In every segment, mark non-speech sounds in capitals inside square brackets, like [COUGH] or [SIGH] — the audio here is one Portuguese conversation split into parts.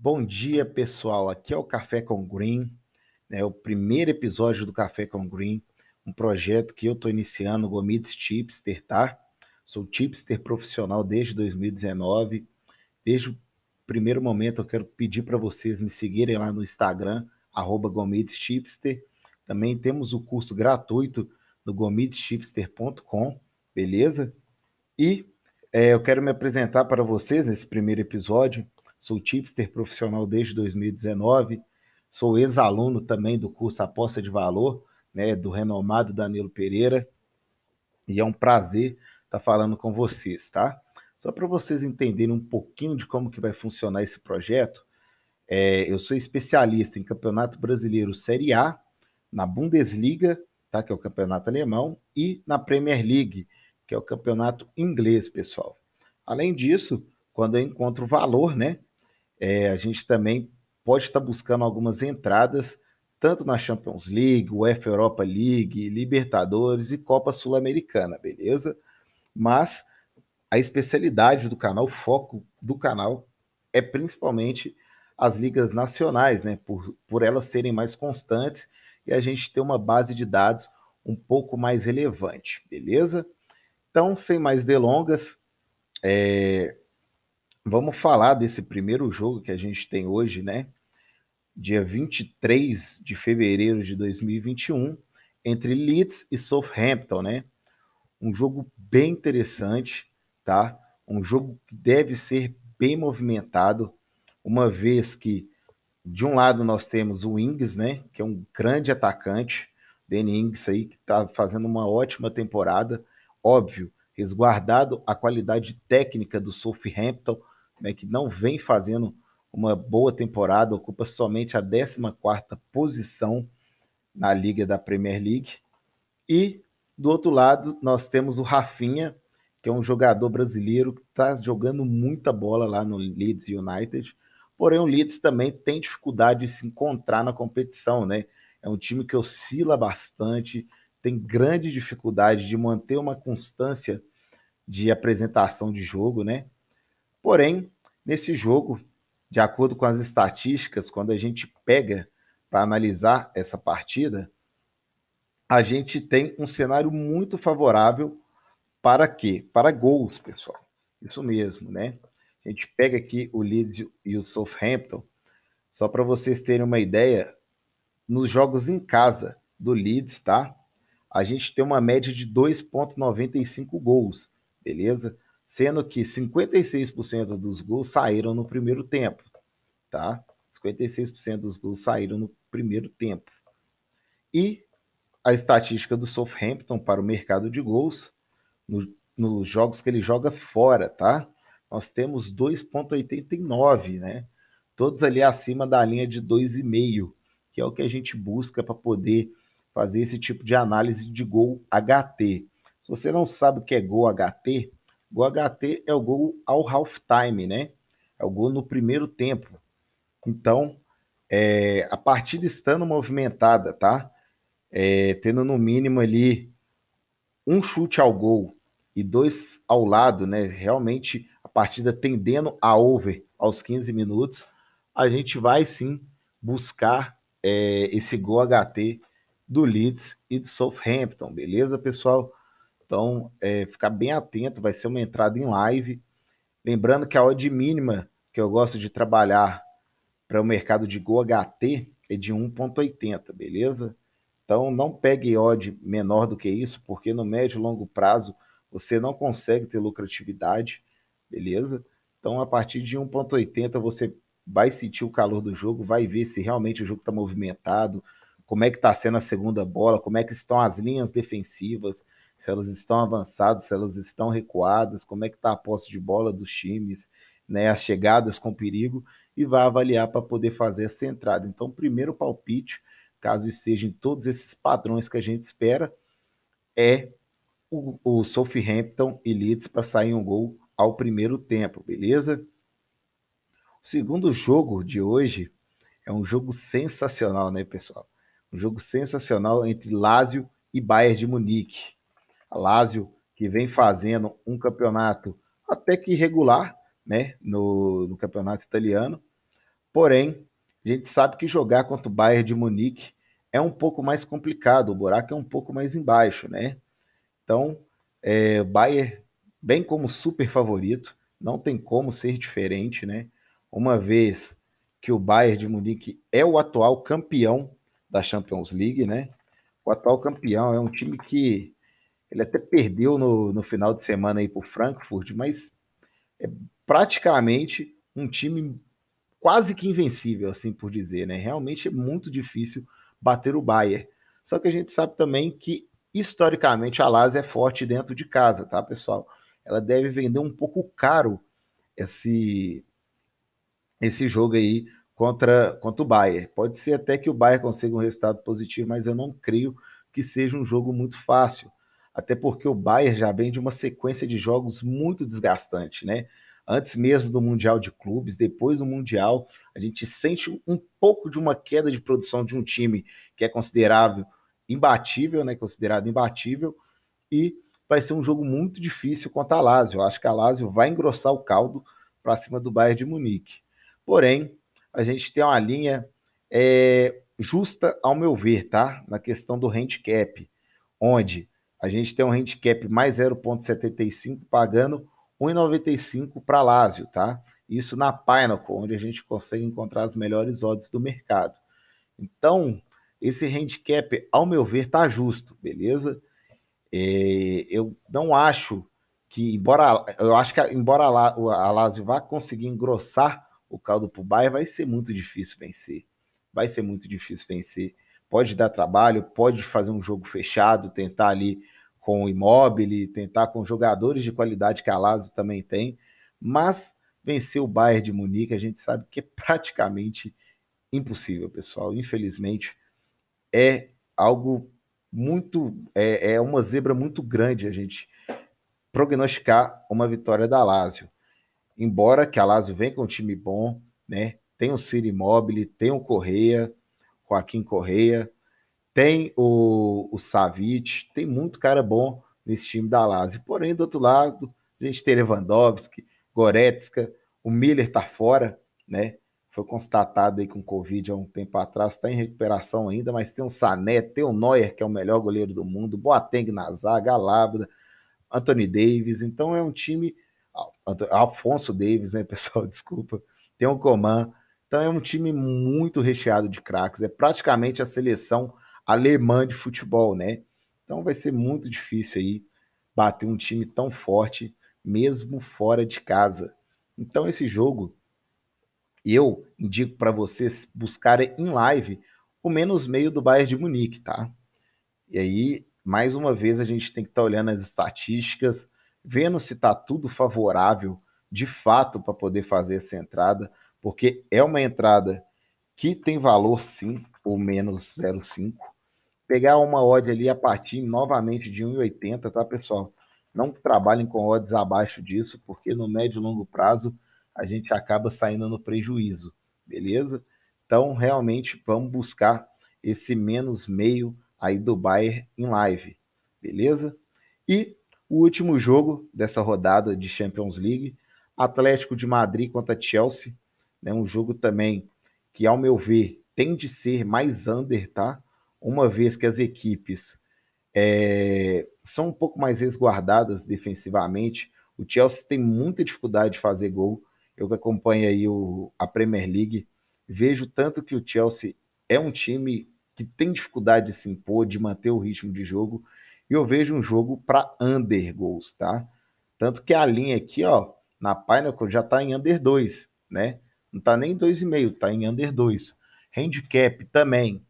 Bom dia, pessoal. Aqui é o Café com Green, né? O primeiro episódio do Café com Green, um projeto que eu estou iniciando, o Gomides Chipster, tá? Sou chipster profissional desde 2019. Desde o primeiro momento, eu quero pedir para vocês me seguirem lá no Instagram, arroba. Também temos o curso gratuito no gomidschipster.com, beleza? E é, eu quero me apresentar para vocês nesse primeiro episódio. Sou tipster profissional desde 2019, sou ex-aluno também do curso Aposta de Valor, né, do renomado Danilo Pereira, e é um prazer estar falando com vocês, tá? Só para vocês entenderem um pouquinho de como que vai funcionar esse projeto, é, eu sou especialista em Campeonato Brasileiro Série A, na Bundesliga, tá, que é o campeonato alemão, e na Premier League, que é o campeonato inglês, pessoal. Além disso, quando eu encontro valor, né, é, a gente também pode estar buscando algumas entradas, tanto na Champions League, UEFA Europa League, Libertadores e Copa Sul-Americana, beleza? Mas a especialidade do canal, o foco do canal é principalmente as ligas nacionais, né? Por, por elas serem mais constantes e a gente ter uma base de dados um pouco mais relevante, beleza? Então, sem mais delongas, é, vamos falar desse primeiro jogo que a gente tem hoje, né? Dia 23 de fevereiro de 2021, entre Leeds e Southampton, né? Um jogo bem interessante, tá? Um jogo que deve ser bem movimentado, uma vez que de um lado nós temos o Ings, né? Que é um grande atacante, Danny Ings aí, que está fazendo uma ótima temporada óbvio, resguardado a qualidade técnica do Southampton, né, que não vem fazendo uma boa temporada, ocupa somente a 14ª posição na Liga da Premier League. E do outro lado, nós temos o Rafinha, que é um jogador brasileiro que está jogando muita bola lá no Leeds United. Porém, o Leeds também tem dificuldade de se encontrar na competição, né? É um time que oscila bastante, tem grande dificuldade de manter uma constância de apresentação de jogo, né? Porém, nesse jogo, de acordo com as estatísticas, quando a gente pega para analisar essa partida, a gente tem um cenário muito favorável para quê? Para gols, pessoal. Isso mesmo, né? A gente pega aqui o Leeds e o Southampton, só para vocês terem uma ideia, nos jogos em casa do Leeds, tá? a gente tem uma média de 2,95 gols, beleza? Sendo que 56% dos gols saíram no primeiro tempo, tá? 56% dos gols saíram no primeiro tempo. E a estatística do Southampton para o mercado de gols, no, nos jogos que ele joga fora, tá? Nós temos 2,89, né? Todos ali acima da linha de 2,5, que é o que a gente busca para poder fazer esse tipo de análise de gol HT. Se você não sabe o que é gol HT, gol HT é o gol ao half time, né? É o gol no primeiro tempo. Então, é, a partida estando movimentada, tá? É, tendo no mínimo ali um chute ao gol e dois ao lado, né? Realmente a partida tendendo a over aos 15 minutos, a gente vai sim buscar é, esse gol HT do Leeds e do Southampton, beleza, pessoal? Então, é, ficar bem atento, vai ser uma entrada em live. Lembrando que a odd mínima que eu gosto de trabalhar para o mercado de Go HT é de 1,80, beleza? Então, não pegue odd menor do que isso, porque no médio e longo prazo você não consegue ter lucratividade, beleza? Então, a partir de 1,80 você vai sentir o calor do jogo, vai ver se realmente o jogo está movimentado, como é que está sendo a segunda bola, como é que estão as linhas defensivas, se elas estão avançadas, se elas estão recuadas, como é que está a posse de bola dos times, né, as chegadas com perigo, e vai avaliar para poder fazer essa entrada. Então, primeiro palpite, caso estejam todos esses padrões que a gente espera, é o, o Southampton e Leeds para sair um gol ao primeiro tempo, beleza? O segundo jogo de hoje é um jogo sensacional, né, pessoal? Um jogo sensacional entre Lazio e Bayern de Munique. Lazio que vem fazendo um campeonato até que irregular, né, no, no campeonato italiano, Porém, a gente sabe que jogar contra o Bayern de Munique é um pouco mais complicado, o buraco é um pouco mais embaixo, né? Então, é, Bayern, bem como super favorito, não tem como ser diferente, né? Uma vez que o Bayern de Munique é o atual campeão da Champions League, né? O atual campeão é um time que ele até perdeu no, no final de semana aí para o Frankfurt, mas é praticamente um time quase que invencível, assim por dizer, né? Realmente é muito difícil bater o Bayern. Só que a gente sabe também que historicamente a Lazio é forte dentro de casa, tá, pessoal? Ela deve vender um pouco caro esse esse jogo aí contra, contra o Bayern. Pode ser até que o Bayern consiga um resultado positivo, mas eu não creio que seja um jogo muito fácil. Até porque o Bayern já vem de uma sequência de jogos muito desgastante, né? Antes mesmo do Mundial de Clubes, depois do Mundial, a gente sente um pouco de uma queda de produção de um time que é considerável imbatível, né? Considerado imbatível, e vai ser um jogo muito difícil contra a Lazio. Eu acho que a Lazio vai engrossar o caldo para cima do Bayern de Munique. Porém, a gente tem uma linha é, justa, ao meu ver, tá? Na questão do handicap, onde a gente tem um handicap mais 0,75 pagando 1,95 para Lazio, tá? Isso na Pinnacle, onde a gente consegue encontrar as melhores odds do mercado. Então, esse handicap, ao meu ver, tá justo, beleza? É, eu não acho que, embora eu acho que embora a, Lazio vá conseguir engrossar o caldo para o Bayern, vai ser muito difícil vencer. Vai ser muito difícil vencer. Pode dar trabalho, pode fazer um jogo fechado, tentar ali com o Immobile, tentar com jogadores de qualidade que a Lazio também tem, mas vencer o Bayern de Munique a gente sabe que é praticamente impossível, pessoal. Infelizmente, é algo muito. É, é uma zebra muito grande a gente prognosticar uma vitória da Lazio. Embora que a Lazio venha com um time bom, né? Tem o Ciro Immobile, tem o Correia, Joaquim Correia, tem o, o Savic, tem muito cara bom nesse time da Lazio. Porém, do outro lado, a gente tem Lewandowski, Goretzka, o Miller tá fora, né? Foi constatado aí com Covid há um tempo atrás, está em recuperação ainda, mas tem o Sané, tem o Neuer, que é o melhor goleiro do mundo, Boateng na zaga, Alabra, Anthony Davis, então é um time Alfonso Davis, né, [LAUGHS] pessoal? Desculpa. Tem o Coman. Então é um time muito recheado de craques. É praticamente a seleção alemã de futebol, né? Então vai ser muito difícil aí bater um time tão forte, mesmo fora de casa. Então esse jogo eu indico para vocês buscarem em live o menos meio do Bayern de Munique, tá? E aí, mais uma vez, a gente tem que estar tá olhando as estatísticas, vendo se está tudo favorável de fato para poder fazer essa entrada, porque é uma entrada que tem valor sim, o menos 0,5. Pegar uma odd ali a partir novamente de 1,80, tá, pessoal? Não trabalhem com odds abaixo disso, porque no médio e longo prazo a gente acaba saindo no prejuízo, beleza? Então, realmente, vamos buscar esse menos meio aí do Bayern em live, beleza? E o último jogo dessa rodada de Champions League, Atlético de Madrid contra Chelsea, né, um jogo também que, ao meu ver, tem de ser mais under, tá? Uma vez que as equipes é, são um pouco mais resguardadas defensivamente. O Chelsea tem muita dificuldade de fazer gol. Eu que acompanho aí o, a Premier League, vejo tanto que o Chelsea é um time que tem dificuldade de se impor, de manter o ritmo de jogo, e eu vejo um jogo para under goals, tá? Tanto que a linha aqui, ó, na Pinnacle já tá em under 2, né? Não tá nem 2,5, tá em under 2. Handicap também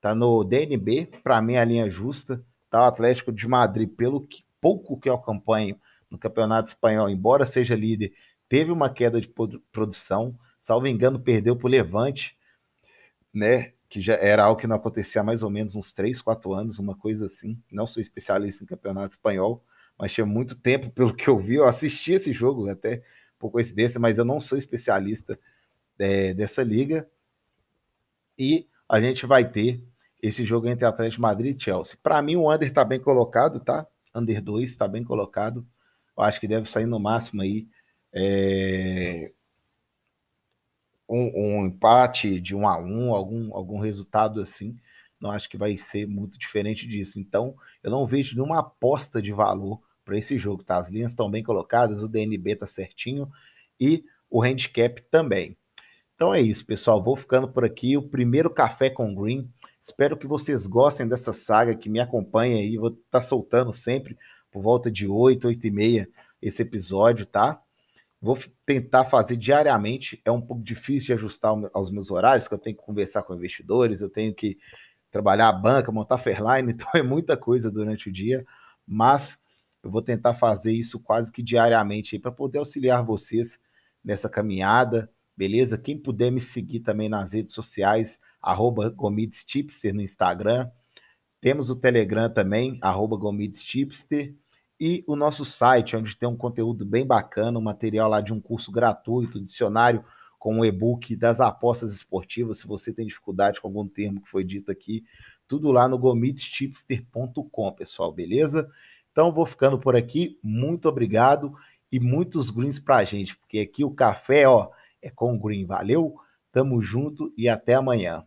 tá no DNB, para mim a linha justa, tá? O Atlético de Madrid, pelo que, pouco que eu acompanho no Campeonato Espanhol, embora seja líder, teve uma queda de produção, salvo engano, perdeu para o Levante, né? que já era algo que não acontecia há mais ou menos uns 3, 4 anos, uma coisa assim. Não sou especialista em campeonato espanhol, mas tinha muito tempo, pelo que eu vi, eu assisti esse jogo, até por coincidência, mas eu não sou especialista é, dessa liga. E a gente vai ter esse jogo entre Atlético Madrid e Chelsea. Para mim, o Under está bem colocado, tá? Under 2 está bem colocado. Eu acho que deve sair no máximo aí é, um, um, empate de um a um, algum, algum resultado assim. Não acho que vai ser muito diferente disso. Então, eu não vejo nenhuma aposta de valor para esse jogo, tá? As linhas estão bem colocadas, o DNB tá certinho e o handicap também. Então é isso, pessoal. Vou ficando por aqui. O primeiro café com Green. Espero que vocês gostem dessa saga, que me acompanha aí. Vou estar tá soltando sempre por volta de 8, 8 e meia esse episódio, tá? Vou tentar fazer diariamente. É um pouco difícil de ajustar aos meus horários, que eu tenho que conversar com investidores, eu tenho que trabalhar a banca, montar Fairline, [LAUGHS] então é muita coisa durante o dia. Mas eu vou tentar fazer isso quase que diariamente para poder auxiliar vocês nessa caminhada beleza? Quem puder me seguir também nas redes sociais, arroba GomidesTipster no Instagram. Temos o Telegram também, arroba GomidesTipster. E o nosso site, onde tem um conteúdo bem bacana, um material lá de um curso gratuito, dicionário com um e-book das apostas esportivas, se você tem dificuldade com algum termo que foi dito aqui, tudo lá no gomidstipster.com, pessoal, beleza? Então vou ficando por aqui, muito obrigado e muitos greens pra gente, porque aqui o café, ó, é com o Green. Valeu, tamo junto e até amanhã.